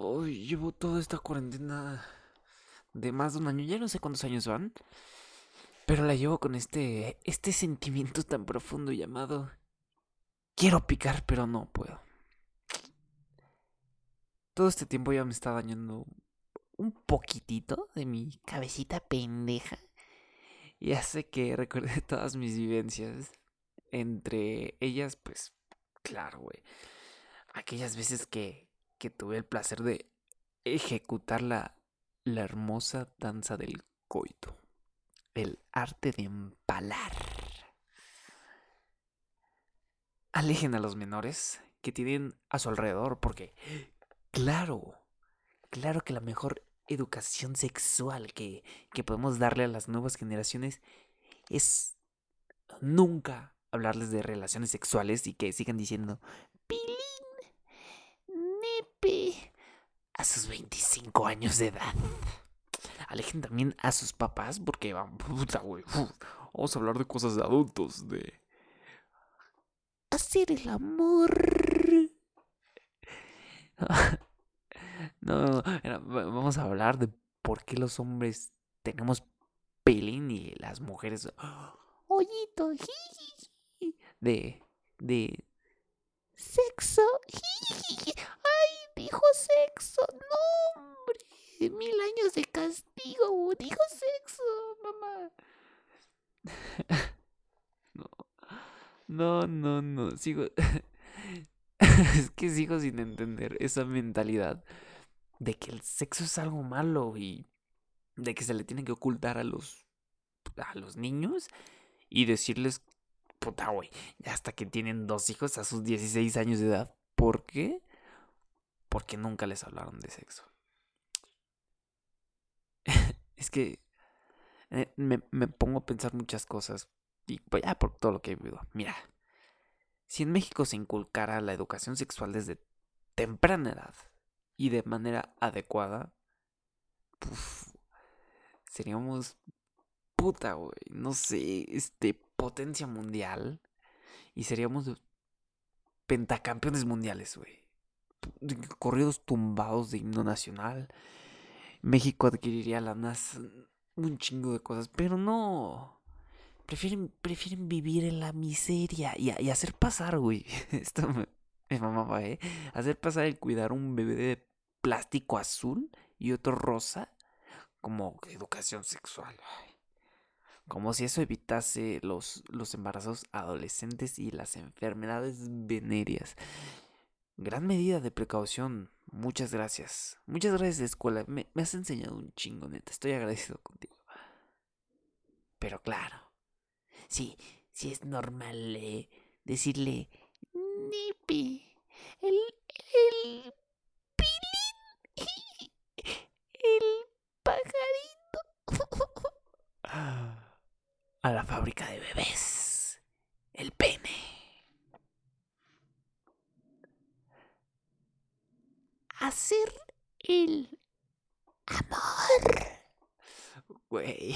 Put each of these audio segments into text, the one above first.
Hoy llevo toda esta cuarentena de más de un año, ya no sé cuántos años van, pero la llevo con este, este sentimiento tan profundo llamado quiero picar, pero no puedo. Todo este tiempo ya me está dañando un poquitito de mi cabecita pendeja y hace que recuerde todas mis vivencias. Entre ellas, pues, claro, güey. Aquellas veces que, que tuve el placer de ejecutar la, la hermosa danza del coito. El arte de empalar. Alejen a los menores que tienen a su alrededor porque, claro, claro que la mejor educación sexual que, que podemos darle a las nuevas generaciones es nunca hablarles de relaciones sexuales y que sigan diciendo a sus 25 años de edad. Alejen también a sus papás porque puta, güey, vamos a hablar de cosas de adultos, de hacer el amor. No, vamos a hablar de por qué los hombres tenemos pelín y las mujeres. Ollito, de. de. sexo. Dijo sexo. No, hombre. Mil años de castigo. Dijo sexo, mamá. No. No, no, no. Sigo. es que sigo sin entender esa mentalidad de que el sexo es algo malo y de que se le tiene que ocultar a los a los niños y decirles puta güey, hasta que tienen dos hijos a sus 16 años de edad. ¿Por qué? Porque nunca les hablaron de sexo. es que eh, me, pongo a pensar muchas cosas y pues ya por todo lo que he vivido. Mira, si en México se inculcara la educación sexual desde temprana edad, y de manera adecuada, seríamos puta, güey, no sé, este, potencia mundial y seríamos pentacampeones mundiales, güey. Corridos tumbados de himno nacional. México adquiriría la NASA un chingo de cosas, pero no. Prefieren, prefieren vivir en la miseria y, y hacer pasar, güey. Esto me, me mamaba, ¿eh? Hacer pasar el cuidar un bebé de plástico azul y otro rosa como educación sexual. Como si eso evitase los, los embarazos adolescentes y las enfermedades venéreas. Gran medida de precaución. Muchas gracias. Muchas gracias, escuela. Me, has enseñado un chingo, neta. Estoy agradecido contigo. Pero claro. Sí, sí es normal eh, decirle... Nipi. El, el a la fábrica de bebés. El pene. Hacer el amor. Güey.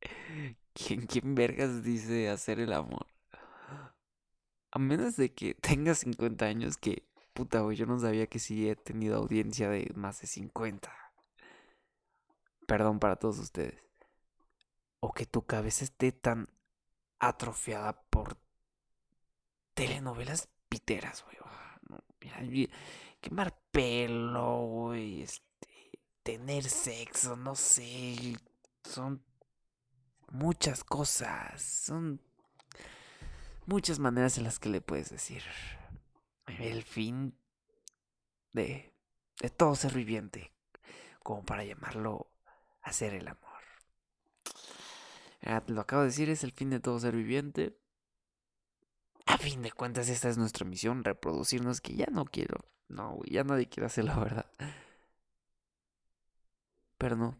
¿Quién, ¿Quién vergas dice hacer el amor? A menos de que tenga 50 años que... Puta, güey, yo no sabía que sí he tenido audiencia de más de 50. Perdón para todos ustedes o que tu cabeza esté tan atrofiada por telenovelas piteras, güey. Ah, no, mira, quemar pelo, güey. Este, tener sexo, no sé. Son muchas cosas. Son muchas maneras en las que le puedes decir el fin de, de todo ser viviente, como para llamarlo hacer el amor. Ah, lo acabo de decir, es el fin de todo ser viviente. A fin de cuentas, esta es nuestra misión, reproducirnos, que ya no quiero. No, ya nadie quiere hacer la verdad. Pero no.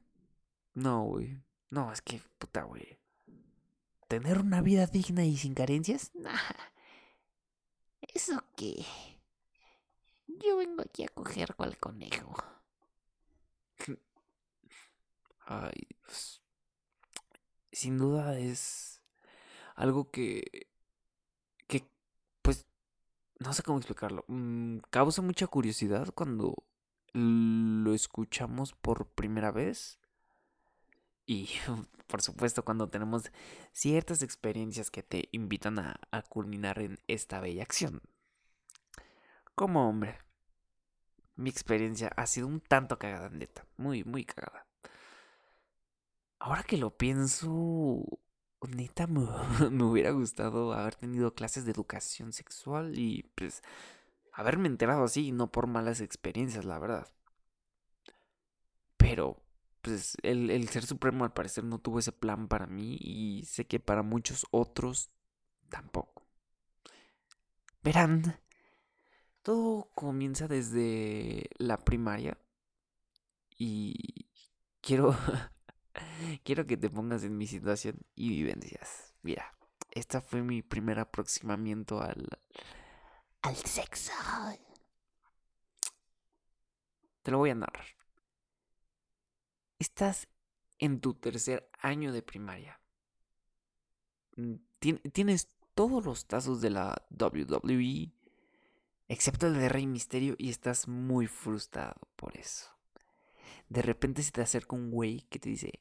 No, güey. No, es que, puta, güey. ¿Tener una vida digna y sin carencias? Nah. ¿Eso qué? Yo vengo aquí a coger cual conejo. Ay, Dios sin duda es algo que, no sé cómo explicarlo. Mm, causa mucha curiosidad cuando lo escuchamos por primera vez. Y por supuesto cuando tenemos ciertas experiencias que te invitan a, a culminar en esta bella acción. Como hombre, mi experiencia ha sido un tanto cagada, neta. Muy, muy cagada. Ahora que lo pienso, neta, me, me, hubiera gustado haber tenido clases de educación sexual y pues haberme enterado así, no por malas experiencias, la verdad. Pero, pues el, el Ser Supremo al parecer no tuvo ese plan para mí y sé que para muchos otros tampoco. Verán, todo comienza desde la primaria y quiero quiero que te pongas en mi situación y vivencias. Mira, esta fue mi primer aproximamiento al al sexo. Te lo voy a narrar. Estás en tu tercer año de primaria. Mm, tienes todos los tazos de la WWE, excepto el de Rey Misterio, y estás muy frustrado por eso. De repente se te acerca un güey que te dice,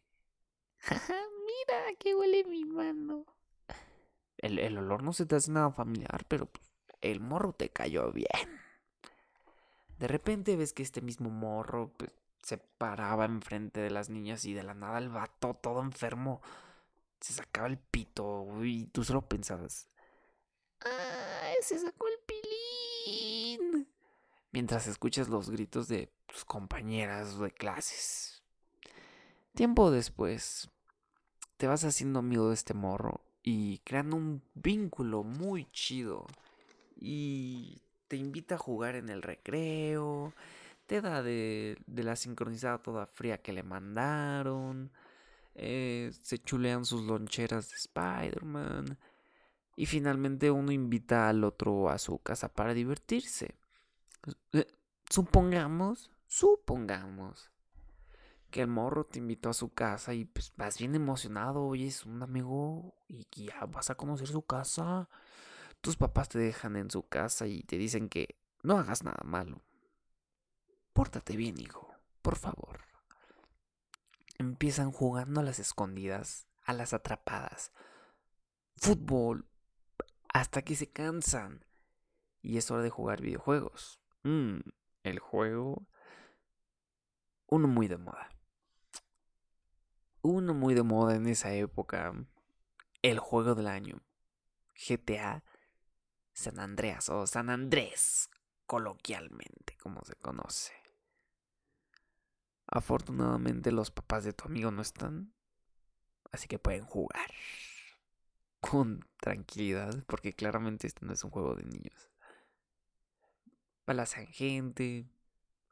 mira que huele mi mano. El, el, olor no se te hace nada familiar, pero pues, el morro te cayó bien. De repente ves que este mismo morro pues, se paraba enfrente de las niñas y de la nada el vato todo enfermo se sacaba el pito y tú solo pensabas, ¡ay, se sacó el pilín! Mientras escuchas los gritos de tus compañeras de clases. Tiempo después, te vas haciendo amigo de este morro y creando un vínculo muy chido y te invita a jugar en el recreo, te da de, la sincronizada toda fría que le mandaron, eh, se chulean sus loncheras de Spider-Man y finalmente uno invita al otro a su casa para divertirse. Eh, supongamos, supongamos que el morro te invitó a su casa y pues vas bien emocionado, oye, es un amigo y ya vas a conocer su casa tus papás te dejan en su casa y te dicen que no hagas nada malo. Pórtate bien, hijo, por favor. Empiezan jugando a las escondidas, a las atrapadas, fútbol, hasta que se cansan. Y es hora de jugar videojuegos. Mm, el juego. Uno muy de moda. Uno muy de moda en esa época. El juego del año. GTA San Andreas o San Andrés, coloquialmente, como se conoce. Afortunadamente los papás de tu amigo no están, así que pueden jugar con tranquilidad, porque claramente este no es un juego de niños. Balacean gente,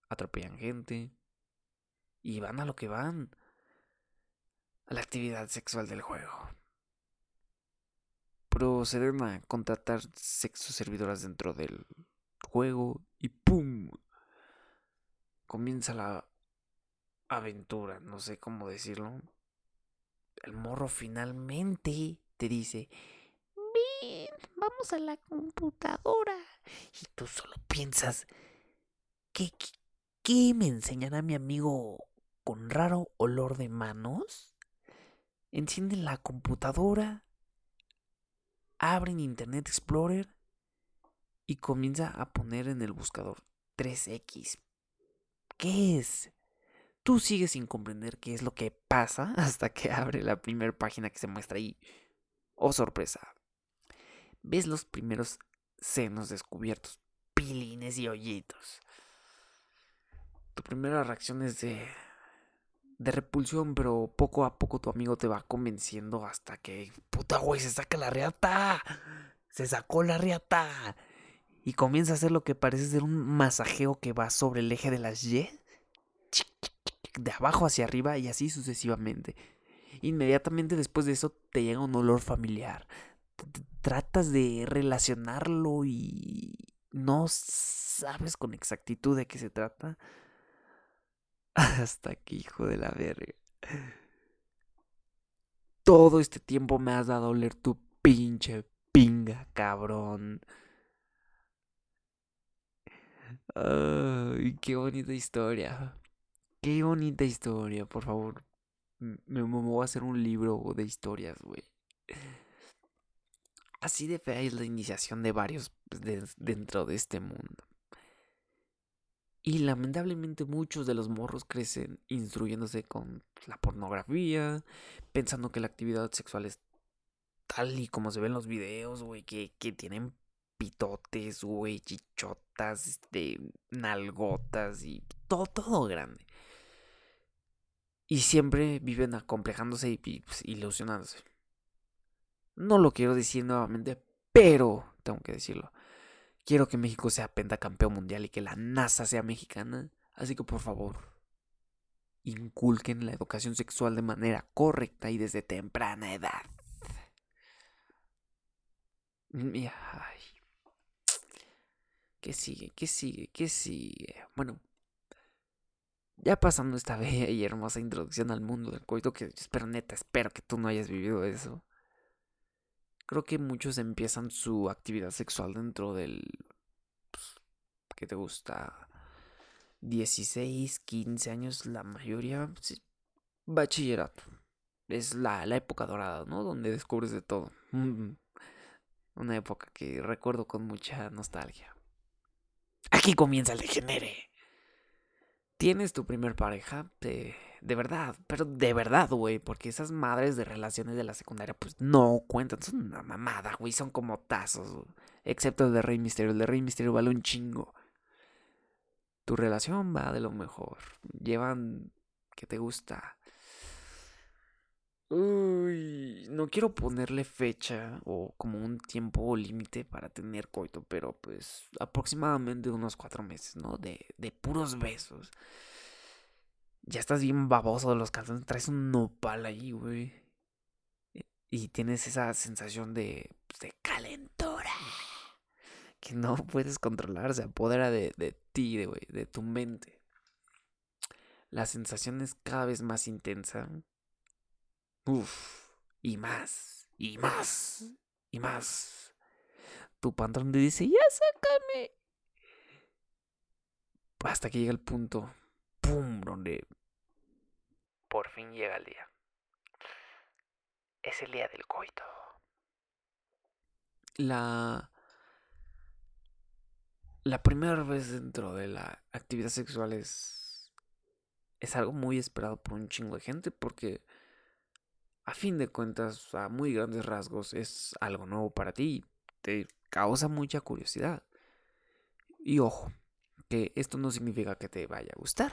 atropellan gente y van a lo que van, la actividad sexual del juego proceden a contratar sexo servidoras dentro del juego y ¡pum! Comienza la aventura, no sé cómo decirlo. El morro finalmente te dice, ven, vamos a la computadora. Y tú solo piensas, ¿qué, qué, qué me enseñará mi amigo con raro olor de manos? Enciende la computadora abren Internet Explorer y comienza a poner en el buscador 3X. ¿Qué es? Tú sigues sin comprender qué es lo que pasa hasta que abre la primera página que se muestra ahí. Oh sorpresa. Ves los primeros senos descubiertos, pilines y hoyitos. Tu primera reacción es de de repulsión, pero poco a poco tu amigo te va convenciendo hasta que, puta güey, se saca la riata. Se sacó la riata. Y comienza a hacer lo que parece ser un masajeo que va sobre el eje de las Y. De abajo hacia arriba y así sucesivamente. Inmediatamente después de eso te llega un olor familiar. Tratas de relacionarlo y no sabes con exactitud de qué se trata. Hasta aquí, hijo de la verga. Todo este tiempo me has dado a oler tu pinche pinga, cabrón. Ay, qué bonita historia. Qué bonita historia, por favor. Me, voy a hacer un libro de historias, güey. Así de fea es la iniciación de varios dentro de este mundo. Y lamentablemente muchos de los morros crecen instruyéndose con la pornografía, pensando que la actividad sexual es tal y como se ven los videos, güey, que, que tienen pitotes, güey, chichotas, este, nalgotas y todo, todo grande. Y siempre viven acomplejándose y, pues, ilusionándose. No lo quiero decir nuevamente, pero tengo que decirlo. Quiero que México sea pentacampeón mundial y que la NASA sea mexicana. Así que por favor, inculquen la educación sexual de manera correcta y desde temprana edad. Ay. ¿Qué sigue? ¿Qué sigue? ¿Qué sigue? Bueno, ya pasando esta bella y hermosa introducción al mundo del coito, que espero neta, espero que tú no hayas vivido eso. Creo que muchos empiezan su actividad sexual dentro del... Pues, ¿Qué te gusta? 16, 15 años, la mayoría, bachillerato. Es la, la época dorada, ¿no? Donde descubres de todo. Una época que recuerdo con mucha nostalgia. Aquí comienza el degenere. Tienes tu primer pareja, de, de verdad, pero de verdad, güey, porque esas madres de relaciones de la secundaria, pues no cuentan, son una mamada, güey, son como tazos, excepto el de Rey Misterio, el de Rey Misterio vale un chingo. Tu relación va de lo mejor, llevan, ¿qué te gusta? Uy, no quiero ponerle fecha o como un tiempo límite para tener coito, pero pues aproximadamente unos cuatro meses, ¿no? De, de puros besos. Ya estás bien baboso de los calzones, traes un nopal ahí, güey. Y tienes esa sensación de, pues, de calentura que no puedes controlar, se apodera de, de ti, de, de tu mente. La sensación es cada vez más intensa Uf, y más, y más, y más. Tu pantalón te dice, ya sácame. Hasta que llega el punto, ¡pum!, donde por fin llega el día. Es el día del coito. La... La primera vez dentro de la actividad sexual es... Es algo muy esperado por un chingo de gente porque a fin de cuentas, a muy grandes rasgos, es algo nuevo para ti. Te causa mucha curiosidad. Y ojo, que esto no significa que te vaya a gustar.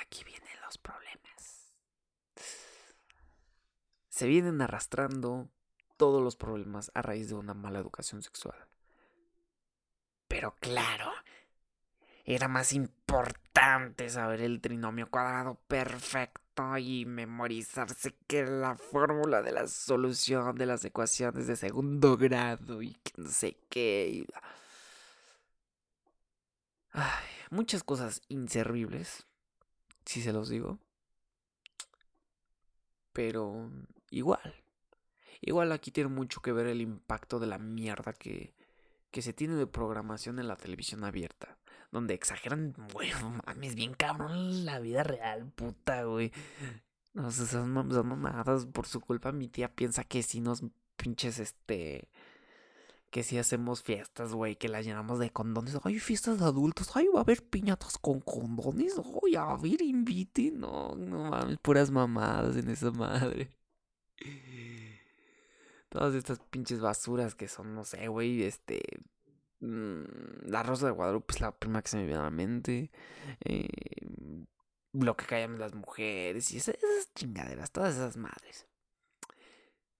Aquí vienen los problemas. Se vienen arrastrando todos los problemas a raíz de una mala educación sexual. Pero claro, era más importante saber el trinomio cuadrado perfecto y memorizarse que la fórmula de la solución de las ecuaciones de segundo grado y que no sé qué. Ay, muchas cosas inservibles, si se los digo. Pero igual. Igual aquí tiene mucho que ver el impacto de la mierda que, que se tiene de programación en la televisión abierta donde exageran, güey, mames, bien cabrón la vida real, puta, güey. No sé, son, mamadas por su culpa. Mi tía piensa que si nos pinches, este. Que si hacemos fiestas, güey, que las llenamos de condones. Ay, fiestas de adultos. Ay, va a haber piñatas con condones. Ay, a ver, invite. No, no mames, puras mamadas en esa madre. Todas estas pinches basuras que son, no sé, güey, este Mm, la Rosa de Guadalupe es la primera que se me viene a la mente. Eh, lo que callan las mujeres y esas, chingaderas, todas esas madres.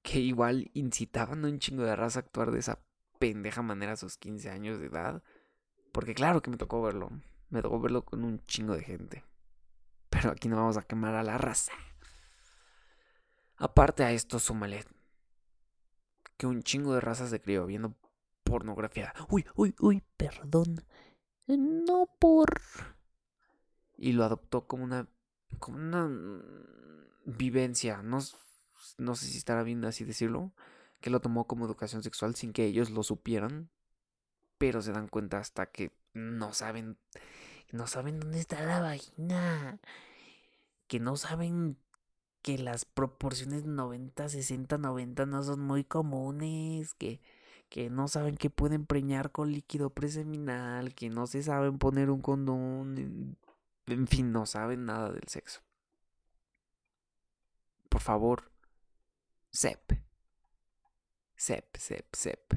Que igual incitaban a un chingo de raza a actuar de esa pendeja manera a sus 15 años de edad. Porque claro que me tocó verlo. Me tocó verlo con un chingo de gente. Pero aquí no vamos a quemar a la raza. Aparte a esto, súmale que un chingo de raza se crió viendo pornografía. Uy, uy, uy, perdón. No por... Y lo adoptó como una... como una vivencia. No, no sé si estará bien así decirlo. Que lo tomó como educación sexual sin que ellos lo supieran. Pero se dan cuenta hasta que no saben, no saben dónde está la vagina, que no saben que las proporciones 90, 60, 90 no son muy comunes, que, que no saben que pueden preñar con líquido preseminal, que no se saben poner un condón, en fin, no saben nada del sexo. Por favor, Sep. Sep, sep, sep.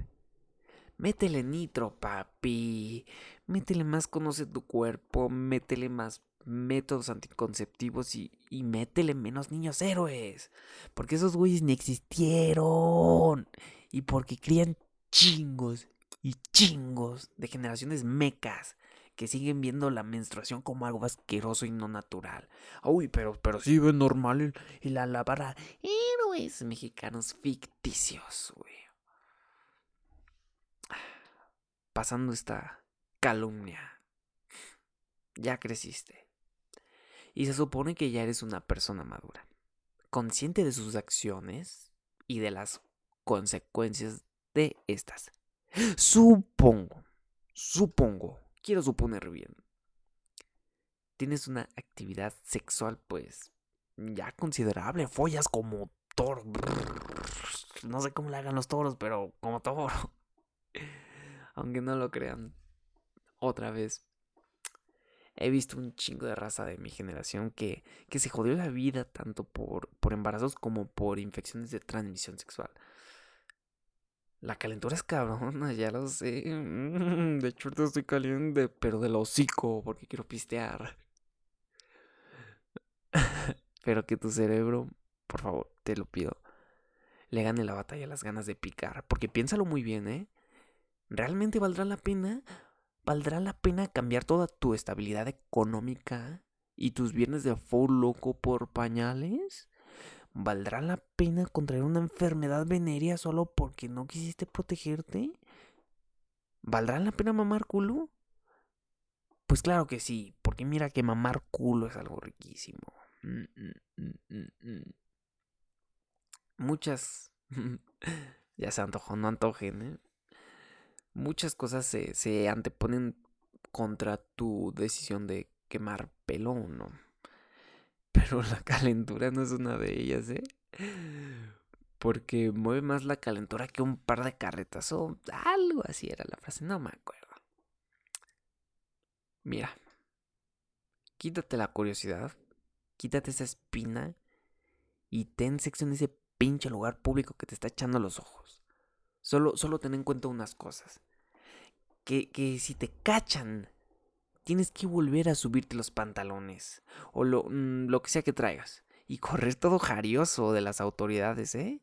Métele nitro, papi. Métele más conoce tu cuerpo. Métele más métodos anticonceptivos y, y métele menos niños héroes. Porque esos güeyes ni existieron. Y porque crían chingos y chingos de generaciones mecas que siguen viendo la menstruación como algo asqueroso y no natural. Uy, pero, pero sí ven normal y la lavará. Héroes mexicanos ficticios, güey. Pasando esta calumnia. Ya creciste. Y se supone que ya eres una persona madura. Consciente de sus acciones y de las consecuencias de estas. Supongo, supongo quiero suponer bien. Tienes una actividad sexual, pues, ya considerable. Follas como toro. No sé cómo le hagan los toros, pero como toro. Aunque no lo crean. Otra vez. He visto un chingo de raza de mi generación que, que se jodió la vida tanto por, por embarazos como por infecciones de transmisión sexual. La calentura es cabrona, ya lo sé. De hecho, estoy caliente, pero del hocico, porque quiero pistear. pero que tu cerebro, por favor, te lo pido, le gane la batalla las ganas de picar. Porque piénsalo muy bien, ¿eh? ¿Realmente valdrá la pena? ¿Valdrá la pena cambiar toda tu estabilidad económica y tus bienes de full loco por pañales? ¿Valdrá la pena contraer una enfermedad venérea solo porque no quisiste protegerte? ¿Valdrá la pena mamar culo? Pues claro que sí, porque mira que mamar culo es algo riquísimo. Mm, mm, mm, Muchas... ya se antojó, no antojen, ¿eh? Muchas cosas se, se anteponen contra tu decisión de quemar pelo o no. Pero la calentura no es una de ellas, ¿eh? Porque mueve más la calentura que un par de carretas o algo así era la frase, no me acuerdo. Mira, quítate la curiosidad, quítate esa espina y ten sexo en ese pinche lugar público que te está echando los ojos. Solo, solo ten en cuenta unas cosas. Que, que si te cachan tienes que volver a subirte los pantalones o lo, mm, lo que sea que traigas y correr todo jarioso de las autoridades, ¿eh?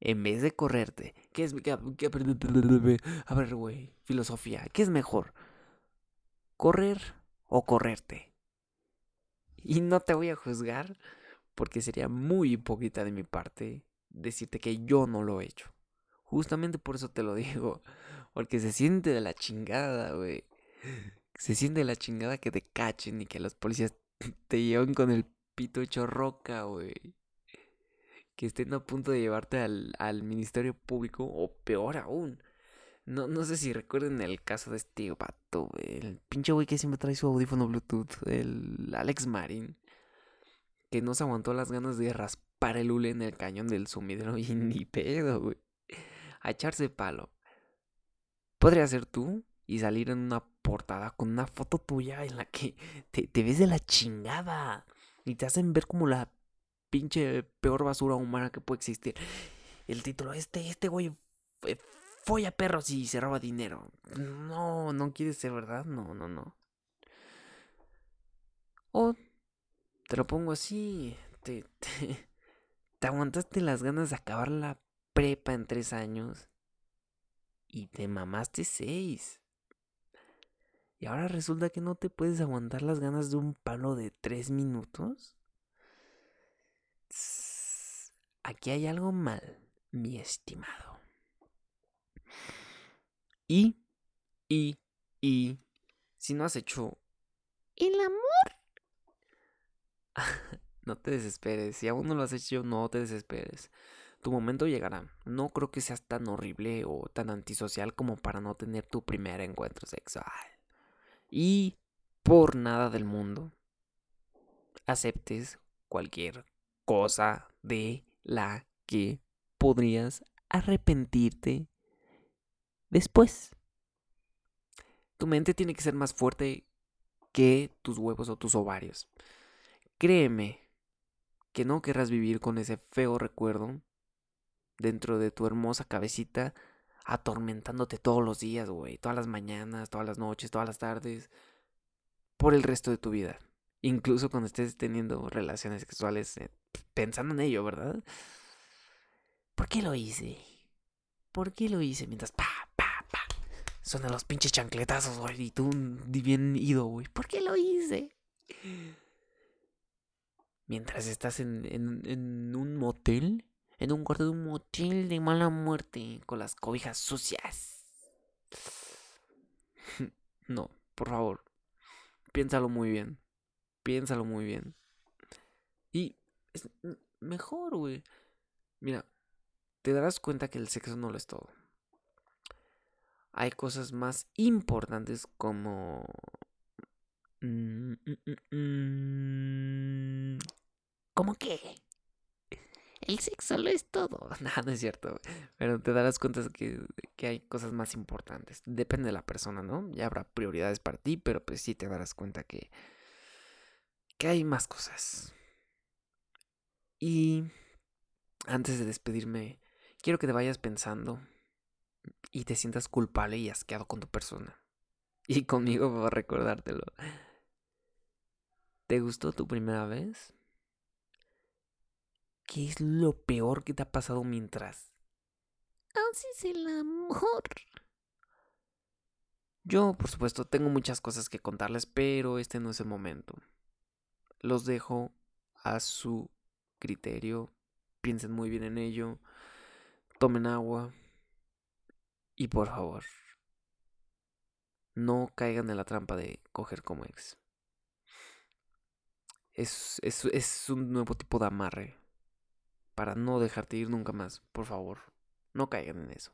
En vez de correrte. ¿Qué es? A ver, güey, filosofía. ¿Qué es mejor? ¿Correr o correrte? Y no te voy a juzgar porque sería muy hipócrita de mi parte decirte que yo no lo he hecho. Justamente por eso te lo digo. Porque se siente de la chingada, güey. Se siente la chingada que te cachen y que los policías te lleven con el pito hecho roca, güey. Que estén a punto de llevarte al, al Ministerio Público o peor aún. No, no sé si recuerden el caso de este vato, güey. El pinche güey que siempre trae su audífono Bluetooth. El Alex Marin. Que no se aguantó las ganas de raspar el hule en el cañón del sumidero y ni pedo, güey. A echarse palo. ¿Podría ser tú? Y salir en una portada con una foto tuya en la que te, ves de la chingada y te hacen ver como la pinche peor basura humana que puede existir. El título, este, este güey folla perros y se roba dinero. No, no quiere ser verdad, no, no, no. O te lo pongo así, te, te, te aguantaste las ganas de acabar la prepa en tres años y te mamaste seis. Y ahora resulta que no te puedes aguantar las ganas de un palo de tres minutos. Aquí hay algo mal, mi estimado. Y, y, y, si no has hecho el amor, no te desesperes. Si aún no lo has hecho, no te desesperes. Tu momento llegará. No creo que seas tan horrible o tan antisocial como para no tener tu primer encuentro sexual. Y por nada del mundo aceptes cualquier cosa de la que podrías arrepentirte después. Tu mente tiene que ser más fuerte que tus huevos o tus ovarios. Créeme que no querrás vivir con ese feo recuerdo dentro de tu hermosa cabecita atormentándote todos los días, güey, todas las mañanas, todas las noches, todas las tardes, por el resto de tu vida. Incluso cuando estés teniendo relaciones sexuales, eh, pensando en ello, ¿verdad? ¿Por qué lo hice? ¿Por qué lo hice? Mientras pa, pa, pa. Suenan los pinches chancletazos, güey. Y tú bien ido, güey. ¿Por qué lo hice? Mientras estás en, en, en un motel. En un cuarto de un motel de mala muerte. Con las cobijas sucias. No, por favor. Piénsalo muy bien. Piénsalo muy bien. Y es mejor, güey. Mira, te darás cuenta que el sexo no lo es todo. Hay cosas más importantes como... Mm, mm, mm, ¿Cómo qué? El sexo lo es todo. No, no es cierto. Pero te darás cuenta que, que hay cosas más importantes. Depende de la persona, ¿no? Ya habrá prioridades para ti, pero pues sí te darás cuenta que, que hay más cosas. Y antes de despedirme, quiero que te vayas pensando y te sientas culpable y asqueado con tu persona. Y conmigo para recordártelo. ¿Te gustó tu primera vez? ¿Qué es lo peor que te ha pasado mientras haces el amor? Yo, por supuesto, tengo muchas cosas que contarles, pero este no es el momento. Los dejo a su criterio. Piensen muy bien en ello. Tomen agua. Y por favor, no caigan en la trampa de coger como ex. Es, es, es un nuevo tipo de amarre para no dejarte ir nunca más. Por favor, no caigan en eso.